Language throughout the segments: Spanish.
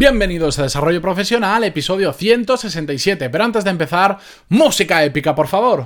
Bienvenidos a Desarrollo Profesional, episodio 167. Pero antes de empezar, música épica, por favor.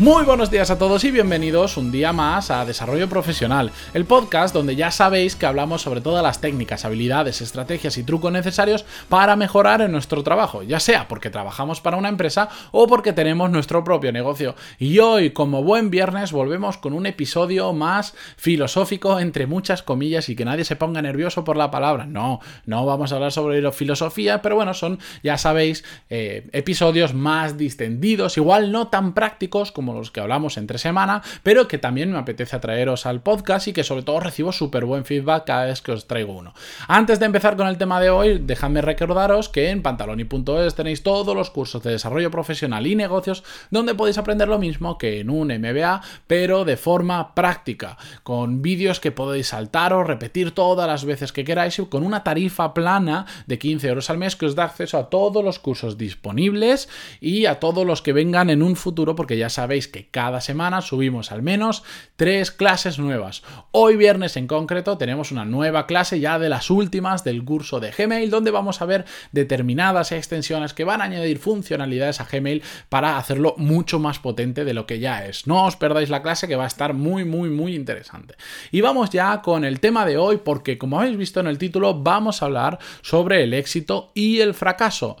Muy buenos días a todos y bienvenidos un día más a Desarrollo Profesional, el podcast donde ya sabéis que hablamos sobre todas las técnicas, habilidades, estrategias y trucos necesarios para mejorar en nuestro trabajo, ya sea porque trabajamos para una empresa o porque tenemos nuestro propio negocio. Y hoy, como buen viernes, volvemos con un episodio más filosófico, entre muchas comillas, y que nadie se ponga nervioso por la palabra. No, no vamos a hablar sobre filosofía, pero bueno, son, ya sabéis, eh, episodios más distendidos, igual no tan prácticos como los que hablamos entre semana, pero que también me apetece traeros al podcast y que sobre todo recibo súper buen feedback cada vez que os traigo uno. Antes de empezar con el tema de hoy, dejadme recordaros que en pantaloni.es tenéis todos los cursos de desarrollo profesional y negocios donde podéis aprender lo mismo que en un MBA, pero de forma práctica, con vídeos que podéis saltar o repetir todas las veces que queráis y con una tarifa plana de 15 euros al mes que os da acceso a todos los cursos disponibles y a todos los que vengan en un futuro porque ya sabéis que cada semana subimos al menos tres clases nuevas. Hoy viernes en concreto tenemos una nueva clase ya de las últimas del curso de Gmail donde vamos a ver determinadas extensiones que van a añadir funcionalidades a Gmail para hacerlo mucho más potente de lo que ya es. No os perdáis la clase que va a estar muy muy muy interesante. Y vamos ya con el tema de hoy porque como habéis visto en el título vamos a hablar sobre el éxito y el fracaso.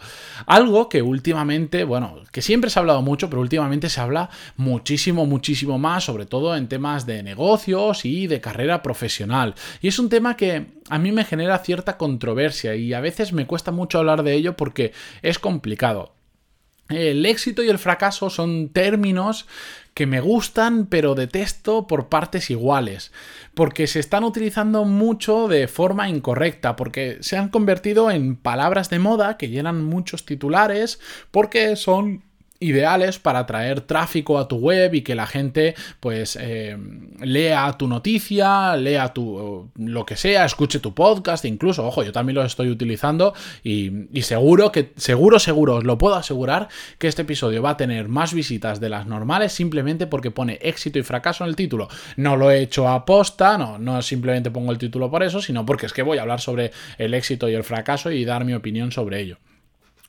Algo que últimamente, bueno, que siempre se ha hablado mucho, pero últimamente se habla muchísimo, muchísimo más, sobre todo en temas de negocios y de carrera profesional. Y es un tema que a mí me genera cierta controversia y a veces me cuesta mucho hablar de ello porque es complicado. El éxito y el fracaso son términos que me gustan pero detesto por partes iguales, porque se están utilizando mucho de forma incorrecta, porque se han convertido en palabras de moda que llenan muchos titulares, porque son ideales para traer tráfico a tu web y que la gente pues eh, lea tu noticia, lea tu lo que sea, escuche tu podcast, incluso, ojo, yo también lo estoy utilizando y, y, seguro que, seguro, seguro, os lo puedo asegurar que este episodio va a tener más visitas de las normales simplemente porque pone éxito y fracaso en el título. No lo he hecho a posta, no, no simplemente pongo el título por eso, sino porque es que voy a hablar sobre el éxito y el fracaso y dar mi opinión sobre ello.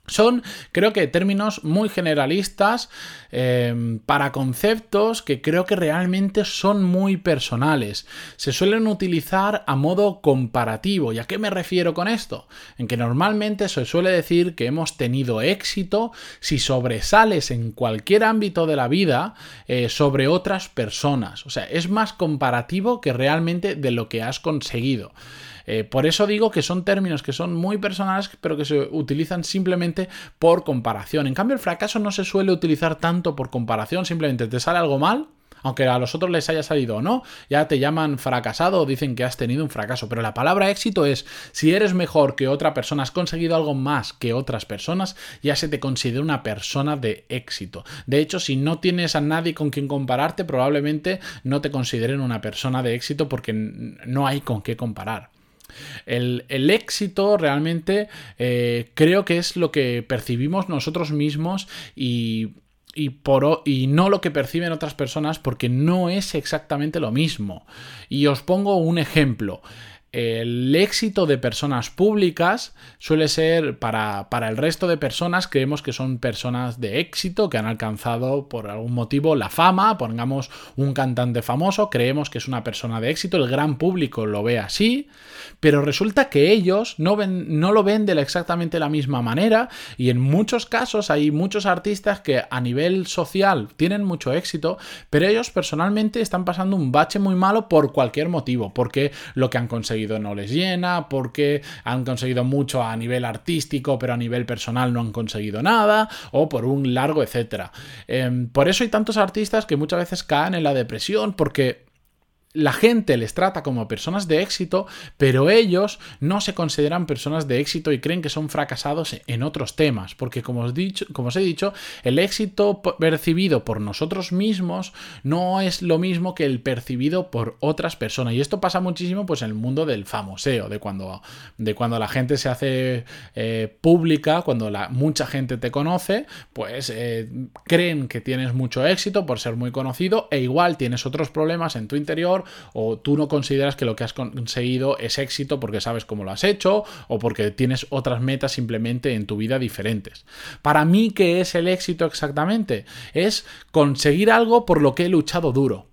Son, creo que, términos muy generalistas eh, para conceptos que creo que realmente son muy personales. Se suelen utilizar a modo comparativo. ¿Y a qué me refiero con esto? En que normalmente se suele decir que hemos tenido éxito si sobresales en cualquier ámbito de la vida eh, sobre otras personas. O sea, es más comparativo que realmente de lo que has conseguido. Eh, por eso digo que son términos que son muy personales, pero que se utilizan simplemente por comparación. En cambio, el fracaso no se suele utilizar tanto por comparación, simplemente te sale algo mal, aunque a los otros les haya salido o no, ya te llaman fracasado o dicen que has tenido un fracaso. Pero la palabra éxito es, si eres mejor que otra persona, has conseguido algo más que otras personas, ya se te considera una persona de éxito. De hecho, si no tienes a nadie con quien compararte, probablemente no te consideren una persona de éxito porque no hay con qué comparar. El, éxito realmente eh, creo que es lo que percibimos nosotros mismos y, por, y no lo que perciben otras personas porque no es exactamente lo mismo. Y os pongo un ejemplo el éxito de personas públicas suele ser para, el resto de personas, creemos que son personas de éxito, que han alcanzado por algún motivo la fama, pongamos un cantante famoso, creemos que es una persona de éxito, el gran público lo ve así, pero resulta que ellos no, ven, no lo ven de exactamente la misma manera y en muchos casos hay muchos artistas que a nivel social tienen mucho éxito, pero ellos personalmente están pasando un bache muy malo por cualquier motivo, porque lo que han conseguido no les llena, porque han conseguido mucho a nivel artístico, pero a nivel personal no han conseguido nada, o por un largo etcétera. Em, por eso hay tantos artistas que muchas veces caen en la depresión, porque la gente les trata como personas de éxito, pero ellos no se consideran personas de éxito y creen que son fracasados en otros temas, porque como os, dicho, como os he dicho, el éxito percibido por nosotros mismos no es lo mismo que el percibido por otras personas. Y esto pasa muchísimo pues, en el mundo del famoseo, de cuando, de cuando la gente se hace eh, pública, cuando la, mucha gente te conoce, pues eh, creen que tienes mucho éxito por ser muy conocido e igual tienes otros problemas en tu interior o tú no consideras que lo que has conseguido es éxito porque sabes cómo lo has hecho o porque tienes otras metas simplemente en tu vida diferentes. Para mí, ¿qué es el éxito exactamente? Es conseguir algo por lo que he luchado duro.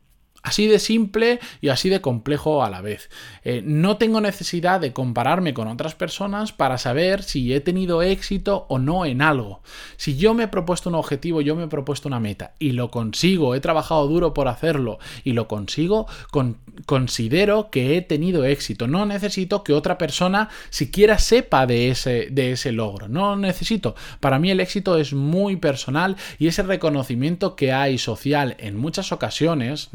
Así de simple y así de complejo a la vez. Eh, no tengo necesidad de compararme con otras personas para saber si he tenido éxito o no en algo. Si yo me he propuesto un objetivo, yo me he propuesto una meta y lo consigo, he trabajado duro por hacerlo y lo consigo, considero que he tenido éxito. No necesito que otra persona siquiera sepa de ese, de ese logro. No necesito. Para mí el éxito es muy personal y ese reconocimiento que hay social en muchas ocasiones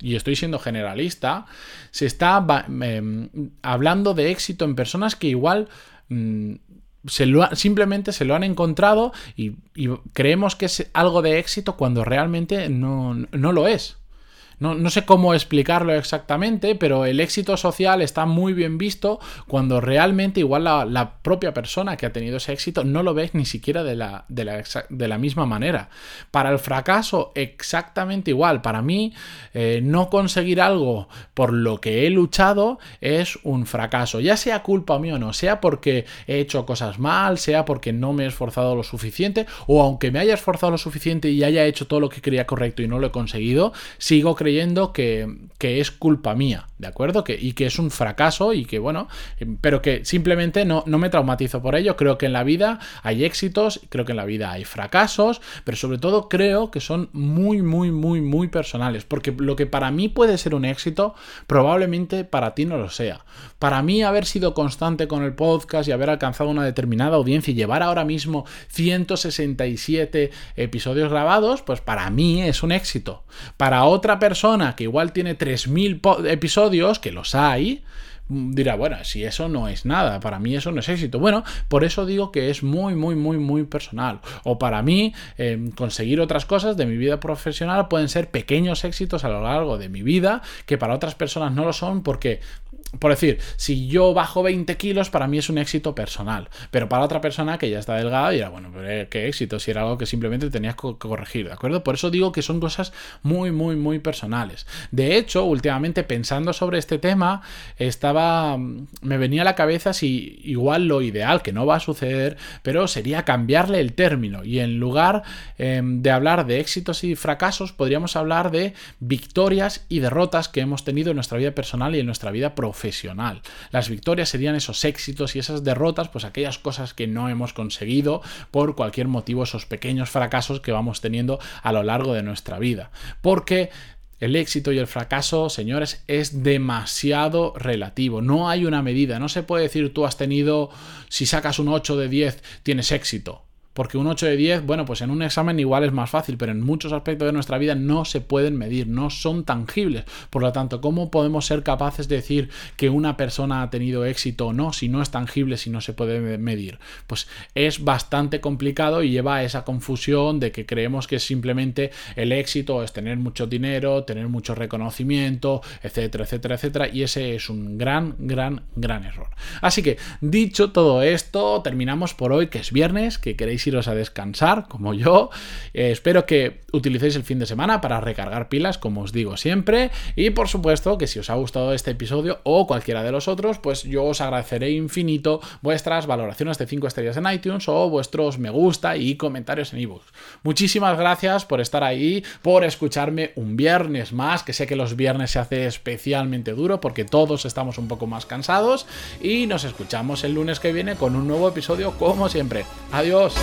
y estoy siendo generalista, se está em, hablando de éxito en personas que igual... Mm, se lo simplemente se lo han encontrado y, y, creemos que es algo de éxito cuando realmente no, no lo es. No, sé cómo explicarlo exactamente, pero el éxito social está muy bien visto cuando realmente igual la, propia persona que ha tenido ese éxito no lo ves ni siquiera de la, de la, de la misma manera. Para el fracaso, exactamente igual. Para mí, eh, no conseguir algo por lo que he luchado es un fracaso. Ya sea culpa mía o no, sea porque he hecho cosas mal, sea porque no me he esforzado lo suficiente, o aunque me haya esforzado lo suficiente y haya hecho todo lo que quería correcto y no lo he conseguido, sigo creyendo creyendo que, que es culpa mía, ¿de acuerdo? Que, y que es un fracaso y que, bueno, pero que simplemente no, no me traumatizo por ello. Creo que en la vida hay éxitos, creo que en la vida hay fracasos, pero sobre todo creo que son muy, muy, muy, muy personales. Porque lo que para mí puede ser un éxito, probablemente para ti no lo sea. Para mí haber sido constante con el podcast y haber alcanzado una determinada audiencia y llevar ahora mismo 167 episodios grabados, pues para mí es un éxito. Para otra persona que igual tiene 3.000 episodios, que los hay, dirá, bueno, si eso no es nada, para mí eso no es éxito. Bueno, por eso digo que es muy, muy, muy, muy personal. O para mí, em, conseguir otras cosas de mi vida profesional pueden ser pequeños éxitos a lo largo de mi vida, que para otras personas no lo son porque por decir, si yo bajo 20 kilos, para mí es un éxito personal. Pero para otra persona que ya está delgada, dirá, bueno, pero eh, qué éxito, si era algo que simplemente tenías que corregir, ¿de acuerdo? Por eso digo que son cosas muy, muy, muy personales. De hecho, últimamente pensando sobre este tema, estaba. Me venía a la cabeza si igual lo ideal, que no va a suceder, pero sería cambiarle el término. Y en lugar em, de hablar de éxitos y fracasos, podríamos hablar de victorias y derrotas que hemos tenido en nuestra vida personal y en nuestra vida profesional. Las victorias serían esos éxitos y esas derrotas, pues aquellas cosas que no hemos conseguido por cualquier motivo, esos pequeños fracasos que vamos teniendo a lo largo de nuestra vida. Porque el éxito y el fracaso, señores, es demasiado relativo. No hay una medida. No se puede decir tú has tenido, si sacas un 8 de 10, tienes éxito. Porque un 8 de 10, bueno, pues en un examen igual es más fácil, pero en muchos aspectos de nuestra vida no se pueden medir, no son tangibles. Por lo tanto, ¿cómo podemos ser capaces de decir que una persona ha tenido éxito o no si no es tangible, si no se puede medir? Pues es bastante complicado y lleva a esa confusión de que creemos que simplemente el éxito es tener mucho dinero, tener mucho reconocimiento, etcétera, etcétera, etcétera. Y ese es un gran, gran, gran error. Así que, dicho todo esto, terminamos por hoy, que es viernes, que queréis iros a descansar, como yo. Eh, espero que utilicéis el fin de semana para recargar pilas, como os digo siempre. Y por supuesto que si os ha gustado este episodio o cualquiera de los otros, pues yo os agradeceré infinito vuestras valoraciones de 5 estrellas en iTunes o vuestros me gusta y comentarios en ebooks. Muchísimas gracias por estar ahí, por escucharme un viernes más, que sé que los viernes se hace especialmente duro porque todos estamos un poco más cansados. Y nos escuchamos el lunes que viene con un nuevo episodio, como siempre. Adiós.